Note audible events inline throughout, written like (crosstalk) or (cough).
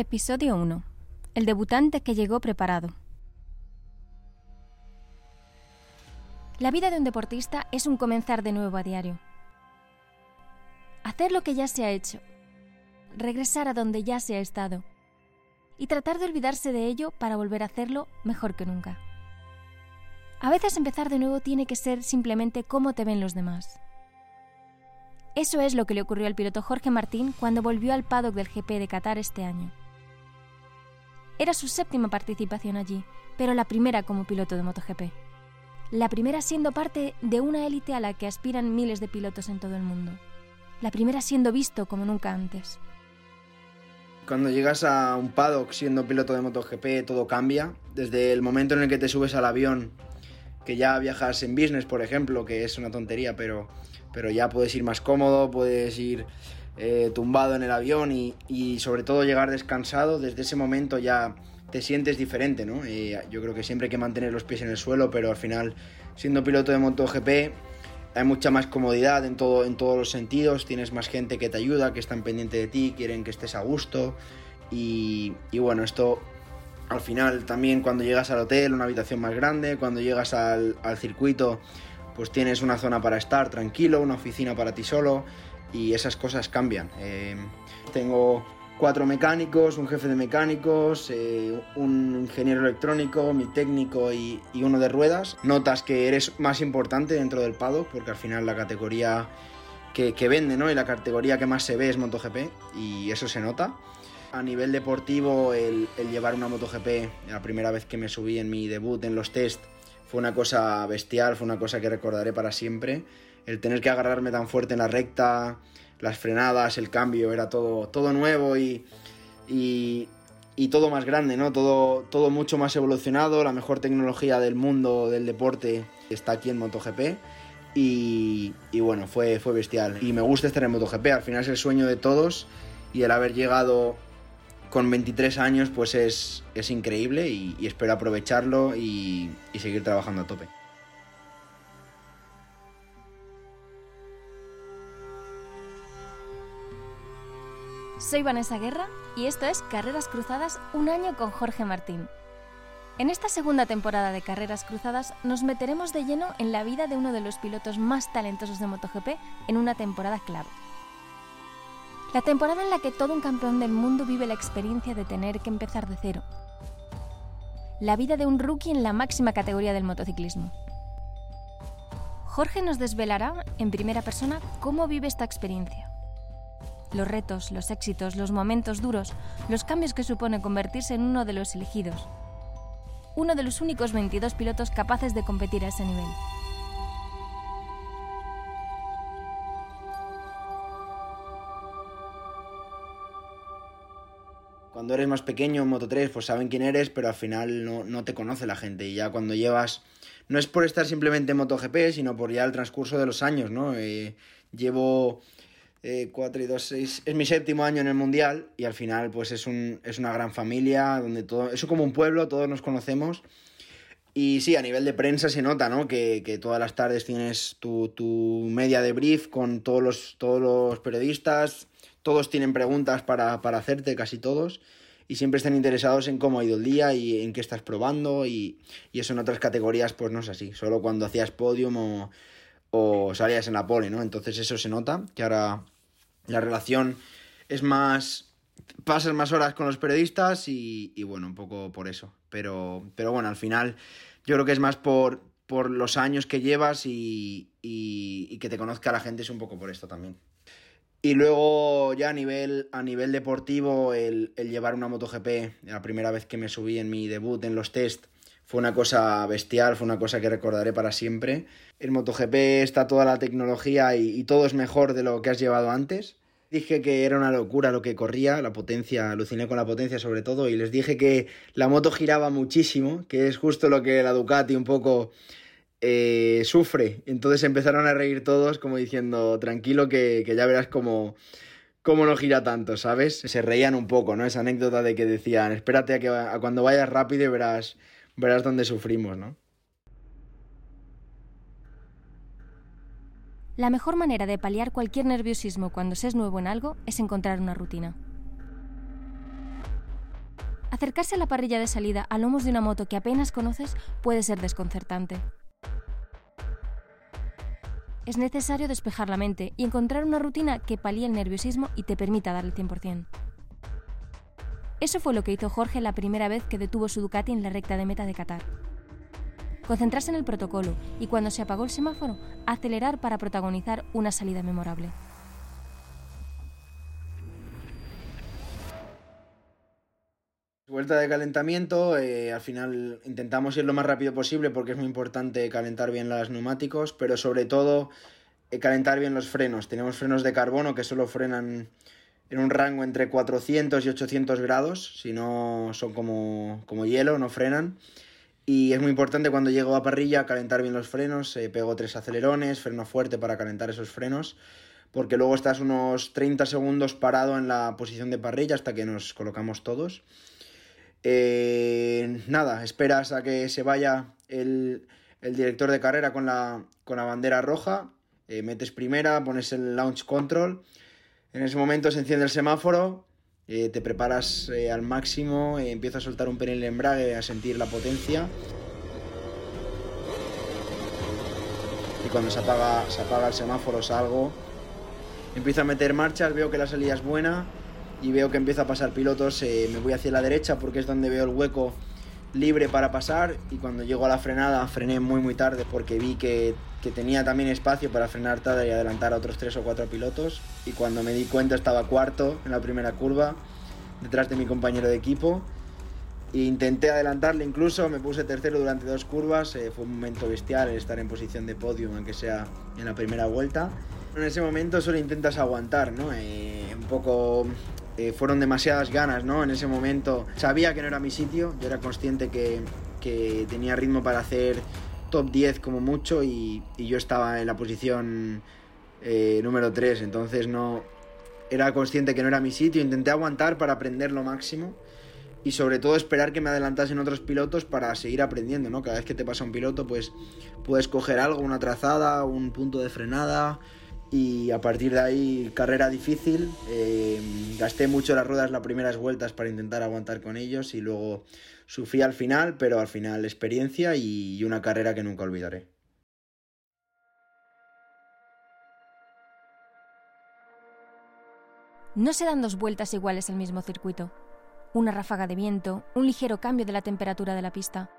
Episodio 1. El debutante que llegó preparado. La vida de un deportista es un comenzar de nuevo a diario. Hacer lo que ya se ha hecho, regresar a donde ya se ha estado y tratar de olvidarse de ello para volver a hacerlo mejor que nunca. A veces empezar de nuevo tiene que ser simplemente cómo te ven los demás. Eso es lo que le ocurrió al piloto Jorge Martín cuando volvió al paddock del GP de Qatar este año. Era su séptima participación allí, pero la primera como piloto de MotoGP. La primera siendo parte de una élite a la que aspiran miles de pilotos en todo el mundo. La primera siendo visto como nunca antes. Cuando llegas a un paddock siendo piloto de MotoGP todo cambia. Desde el momento en el que te subes al avión, que ya viajas en business, por ejemplo, que es una tontería, pero, pero ya puedes ir más cómodo, puedes ir eh, tumbado en el avión y, sobre todo llegar descansado, desde ese momento ya te sientes diferente, ¿no? yo creo que siempre hay que mantener los pies en el suelo, pero al final, siendo piloto de MotoGP, hay mucha más comodidad en, todo, en todos los sentidos, tienes más gente que te ayuda, que están pendiente de ti, quieren que estés a gusto y, bueno, esto al final también cuando llegas al hotel, una habitación más grande, cuando llegas al, al circuito, pues tienes una zona para estar tranquilo, una oficina para ti solo y esas cosas cambian. Eh, tengo cuatro mecánicos, un jefe de mecánicos, eh, un ingeniero electrónico, mi técnico y, uno de ruedas. Notas que eres más importante dentro del paddock porque al final la categoría que, vende ¿no? y la categoría que más se ve es MotoGP y eso se nota. A nivel deportivo, el, el llevar una MotoGP, la primera vez que me subí en mi debut en los test, fue una cosa bestial, fue una cosa que recordaré para siempre el tener que agarrarme tan fuerte en la recta, las frenadas, el cambio, era todo, todo nuevo y, y, todo más grande, ¿no? Todo, todo mucho más evolucionado, la mejor tecnología del mundo del deporte está aquí en MotoGP. Y, y, bueno, fue, fue bestial. Y me gusta estar en MotoGP, al final es el sueño de todos y el haber llegado con 23 años pues es, es increíble y, espero aprovecharlo y seguir trabajando a tope. Soy Vanessa Guerra y esto es Carreras Cruzadas, un año con Jorge Martín. En esta segunda temporada de Carreras Cruzadas nos meteremos de lleno en la vida de uno de los pilotos más talentosos de MotoGP en una temporada clave. La temporada en la que todo un campeón del mundo vive la experiencia de tener que empezar de cero. La vida de un rookie en la máxima categoría del motociclismo. Jorge nos desvelará en primera persona cómo vive esta experiencia los retos, los éxitos, los momentos duros, los cambios que supone convertirse en uno de los elegidos. Uno de los únicos 22 pilotos capaces de competir a ese nivel. Cuando eres más pequeño en Moto 3, pues saben quién eres, pero al final no, te conoce la gente. Y ya cuando llevas. No es por estar simplemente en MotoGP, sino por ya el transcurso de los años, ¿no? Eh, llevo 4 eh, y 2, 6. Es mi séptimo año en el Mundial y al final pues es, un, es una gran familia donde todo... Es como un pueblo, todos nos conocemos. Y sí, a nivel de prensa se nota, ¿no? Que, que todas las tardes tienes tu, tu, media de brief con todos los, todos los periodistas. Todos tienen preguntas para, para hacerte, casi todos. Y siempre están interesados en cómo ha ido el día y en qué estás probando. Y, y eso en otras categorías pues no es así. Solo cuando hacías podium o o salías en la pole, ¿no? Entonces eso se nota, que ahora la relación es más... Pasas más horas con los periodistas y, bueno, un poco por eso. Pero, pero bueno, al final yo creo que es más por, por los años que llevas y, y, que te conozca la gente, es un poco por esto también. Y luego ya a nivel, a nivel deportivo, el, el llevar una MotoGP, la primera vez que me subí en mi debut en los test, fue una cosa bestial, fue una cosa que recordaré para siempre. En MotoGP está toda la tecnología y, todo es mejor de lo que has llevado antes. Dije que era una locura lo que corría, la potencia, aluciné con la potencia sobre todo, y les dije que la moto giraba muchísimo, que es justo lo que la Ducati un poco eh, sufre. Entonces empezaron a reír todos como diciendo, tranquilo que, ya verás cómo, cómo no gira tanto, ¿sabes? Se reían un poco, ¿no? Esa anécdota de que decían, espérate a que a cuando vayas rápido y verás verás dónde sufrimos, ¿no? La mejor manera de paliar cualquier nerviosismo cuando se es nuevo en algo es encontrar una rutina. Acercarse a la parrilla de salida a lomos de una moto que apenas conoces puede ser desconcertante. Es necesario despejar la mente y encontrar una rutina que palíe el nerviosismo y te permita dar el 100%. Eso fue lo que hizo Jorge la primera vez que detuvo su Ducati en la recta de meta de Qatar. Concentrarse en el protocolo y cuando se apagó el semáforo, acelerar para protagonizar una salida memorable. Vuelta de calentamiento, eh, al final intentamos ir lo más rápido posible porque es muy importante calentar bien los neumáticos, pero sobre todo eh, calentar bien los frenos. Tenemos frenos de carbono que solo frenan en un rango entre 400 y 800 grados, si no son como, como hielo, no frenan. Y es muy importante cuando llego a parrilla calentar bien los frenos, eh, pego tres acelerones, freno fuerte para calentar esos frenos, porque luego estás unos 30 segundos parado en la posición de parrilla hasta que nos colocamos todos. Eh, nada, esperas a que se vaya el, director de carrera con la, con la bandera roja, eh, metes primera, pones el launch control, en ese momento se enciende el semáforo, eh, te preparas al máximo, empiezas a soltar un penel de embrague, a sentir la potencia. Y cuando se apaga, se apaga el semáforo salgo, empiezo a meter marchas, veo que la salida es buena y veo que empieza a pasar pilotos, eh, me voy hacia la derecha porque es donde veo el hueco libre para pasar y cuando llego a la frenada frené muy muy tarde porque vi que, que, tenía también espacio para frenar tarde y adelantar a otros tres o cuatro pilotos y cuando me di cuenta estaba cuarto en la primera curva detrás de mi compañero de equipo e intenté adelantarle incluso, me puse tercero durante dos curvas, eh, fue un momento bestial estar en posición de podio aunque sea en la primera vuelta. En ese momento solo intentas aguantar, ¿no? Eh, un poco eh, fueron demasiadas ganas, ¿no? En ese momento sabía que no era mi sitio, yo era consciente que, tenía ritmo para hacer top 10 como mucho y, yo estaba en la posición eh, número 3, entonces no era consciente que no era mi sitio, intenté aguantar para aprender lo máximo y sobre todo esperar que me adelantasen otros pilotos para seguir aprendiendo, ¿no? Cada vez que te pasa un piloto, pues puedes coger algo, una trazada, un punto de frenada, y a partir de ahí carrera difícil. Eh, gasté mucho las ruedas las primeras vueltas para intentar aguantar con ellos y luego sufrí al final, pero al final experiencia y una carrera que nunca olvidaré. No se dan dos vueltas iguales el mismo circuito. Una ráfaga de viento, un ligero cambio de la temperatura de la pista,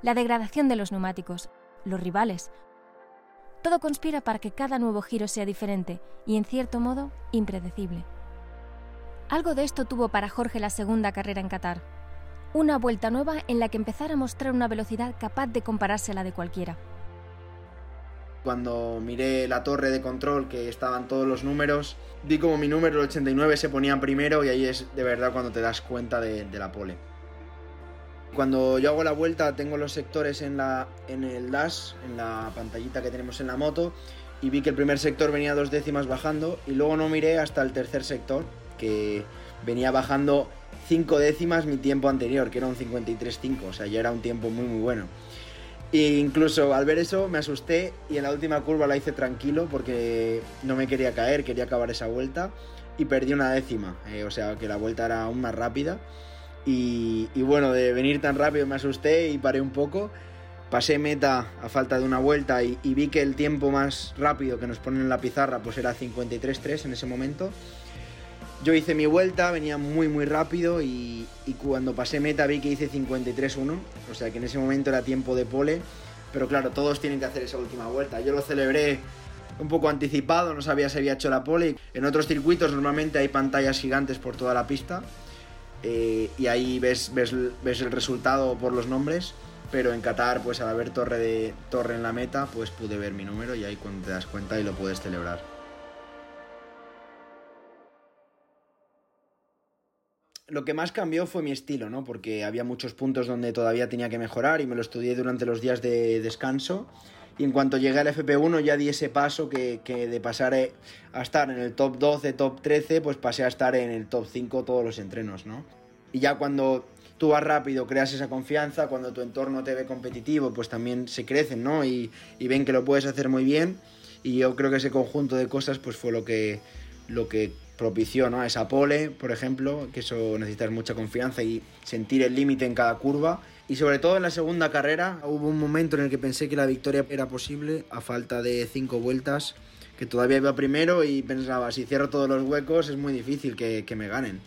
la degradación de los neumáticos, los rivales, todo conspira para que cada nuevo giro sea diferente y, en cierto modo, impredecible. Algo de esto tuvo para Jorge la segunda carrera en Qatar. Una vuelta nueva en la que empezara a mostrar una velocidad capaz de compararse a la de cualquiera. Cuando miré la torre de control que estaban todos los números, vi como mi número, el 89, se ponía primero y ahí es de verdad cuando te das cuenta de la pole. Cuando yo hago la vuelta tengo los sectores en, la, en el dash, en la pantallita que tenemos en la moto, y vi que el primer sector venía dos décimas bajando y luego no miré hasta el tercer sector, que venía bajando cinco décimas mi tiempo anterior, que era un 53.5, o sea, ya era un tiempo muy muy bueno. E incluso al ver eso me asusté y en la última curva la hice tranquilo porque no me quería caer, quería acabar esa vuelta y perdí una décima, eh, o sea que la vuelta era aún más rápida y, bueno, de venir tan rápido me asusté y paré un poco. Pasé meta a falta de una vuelta y, vi que el tiempo más rápido que nos ponen en la pizarra pues era 53.3 en ese momento. Yo hice mi vuelta, venía muy muy rápido y, cuando pasé meta vi que hice 53.1, o sea que en ese momento era tiempo de pole, pero claro, todos tienen que hacer esa última vuelta. Yo lo celebré un poco anticipado, no sabía si había hecho la pole. En otros circuitos normalmente hay pantallas gigantes por toda la pista eh, y ahí ves, ves, ves, el resultado por los nombres, pero en Qatar, pues al haber torre, de, torre en la meta, pues pude ver mi número y ahí cuando te das cuenta y lo puedes celebrar. Lo que más cambió fue mi estilo, ¿no? Porque había muchos puntos donde todavía tenía que mejorar y me lo estudié durante los días de descanso y en cuanto llegué al FP1 ya di ese paso que, de pasar a estar en el top 12, top 13, pues pasé a estar en el top 5 todos los entrenos, ¿no? Y ya cuando tú vas rápido, creas esa confianza, cuando tu entorno te ve competitivo, pues también se crecen, ¿no? Y, y ven que lo puedes hacer muy bien. Y yo creo que ese conjunto de cosas pues fue lo que, lo que propició ¿no? a esa pole, por ejemplo, que eso necesitas mucha confianza y sentir el límite en cada curva. Y sobre todo en la segunda carrera hubo un momento en el que pensé que la victoria era posible a falta de cinco vueltas, que todavía iba primero y pensaba, si cierro todos los huecos es muy difícil que, me ganen.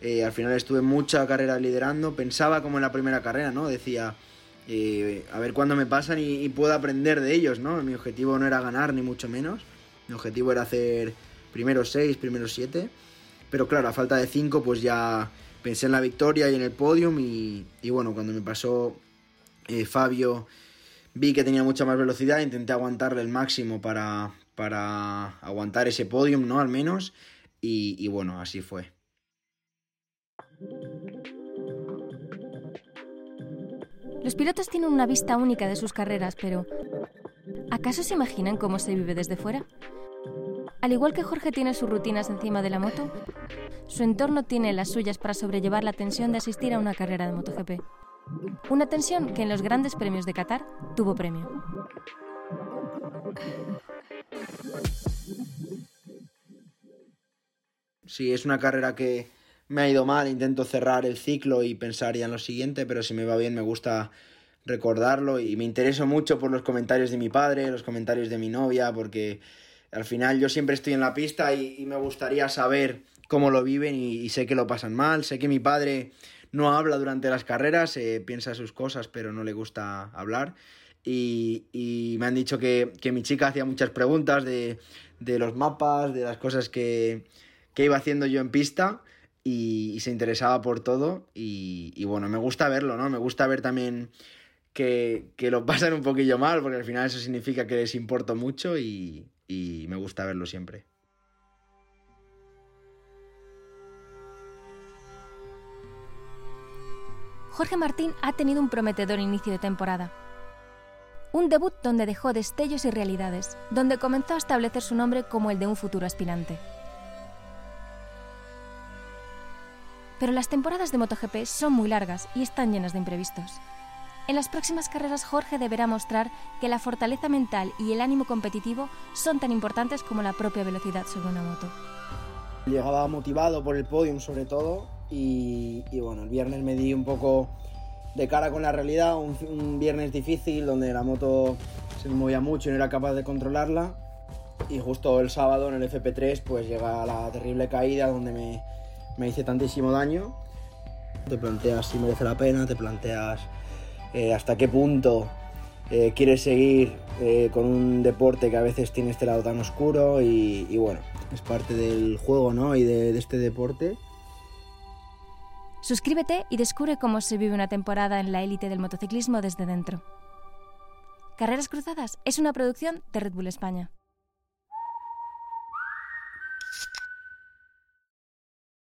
Eh, al final estuve mucha carrera liderando, pensaba como en la primera carrera, ¿no? Decía, eh, a ver cuándo me pasan y, y, puedo aprender de ellos, ¿no? Mi objetivo no era ganar, ni mucho menos. Mi objetivo era hacer primero seis, primero siete. Pero claro, a falta de cinco, pues ya pensé en la victoria y en el podium. Y, bueno, cuando me pasó eh, Fabio, vi que tenía mucha más velocidad. Intenté aguantarle el máximo para, para aguantar ese podium, ¿no? Al menos. Y bueno, así fue. Los pilotos tienen una vista única de sus carreras, pero ¿acaso se imaginan cómo se vive desde fuera? Al igual que Jorge tiene sus rutinas encima de la moto, su entorno tiene las suyas para sobrellevar la tensión de asistir a una carrera de MotoGP. Una tensión que en los grandes premios de Qatar tuvo premio. Sí, es una carrera que me ha ido mal, intento cerrar el ciclo y pensar ya en lo siguiente, pero si me va bien me gusta recordarlo y me intereso mucho por los comentarios de mi padre, los comentarios de mi novia, porque al final yo siempre estoy en la pista y, me gustaría saber cómo lo viven y, sé que lo pasan mal, sé que mi padre no habla durante las carreras, eh, piensa sus cosas pero no le gusta hablar. Y, me han dicho que, que, mi chica hacía muchas preguntas de, de los mapas, de las cosas que, que iba haciendo yo en pista y, y se interesaba por todo. Y, y, bueno, me gusta verlo, ¿no? Me gusta ver también que, que, lo (laughs) pasan un poquillo mal porque al final eso significa que les importo mucho y, y me gusta verlo siempre. Jorge Martín ha tenido un prometedor inicio de temporada. Un debut donde dejó destellos y realidades, donde comenzó a establecer su nombre como el de un futuro aspirante. Pero las temporadas de MotoGP son muy largas y están llenas de imprevistos. En las próximas carreras Jorge deberá mostrar que la fortaleza mental y el ánimo competitivo son tan importantes como la propia velocidad sobre una moto. Llegaba motivado por el podium sobre todo y, y bueno, el viernes me di un poco de cara con la realidad, un, un, viernes difícil donde la moto se movía mucho y no era capaz de controlarla y justo el sábado en el FP3 pues llega la terrible caída donde me, me hice tantísimo daño. Te planteas si merece la pena, te planteas eh, hasta qué punto eh, quieres seguir eh, con un deporte que a veces tiene este lado tan oscuro y, bueno, es parte del juego ¿no? y de este deporte. Suscríbete y descubre cómo se vive una temporada en la élite del motociclismo desde dentro. Carreras Cruzadas es una producción de Red Bull España.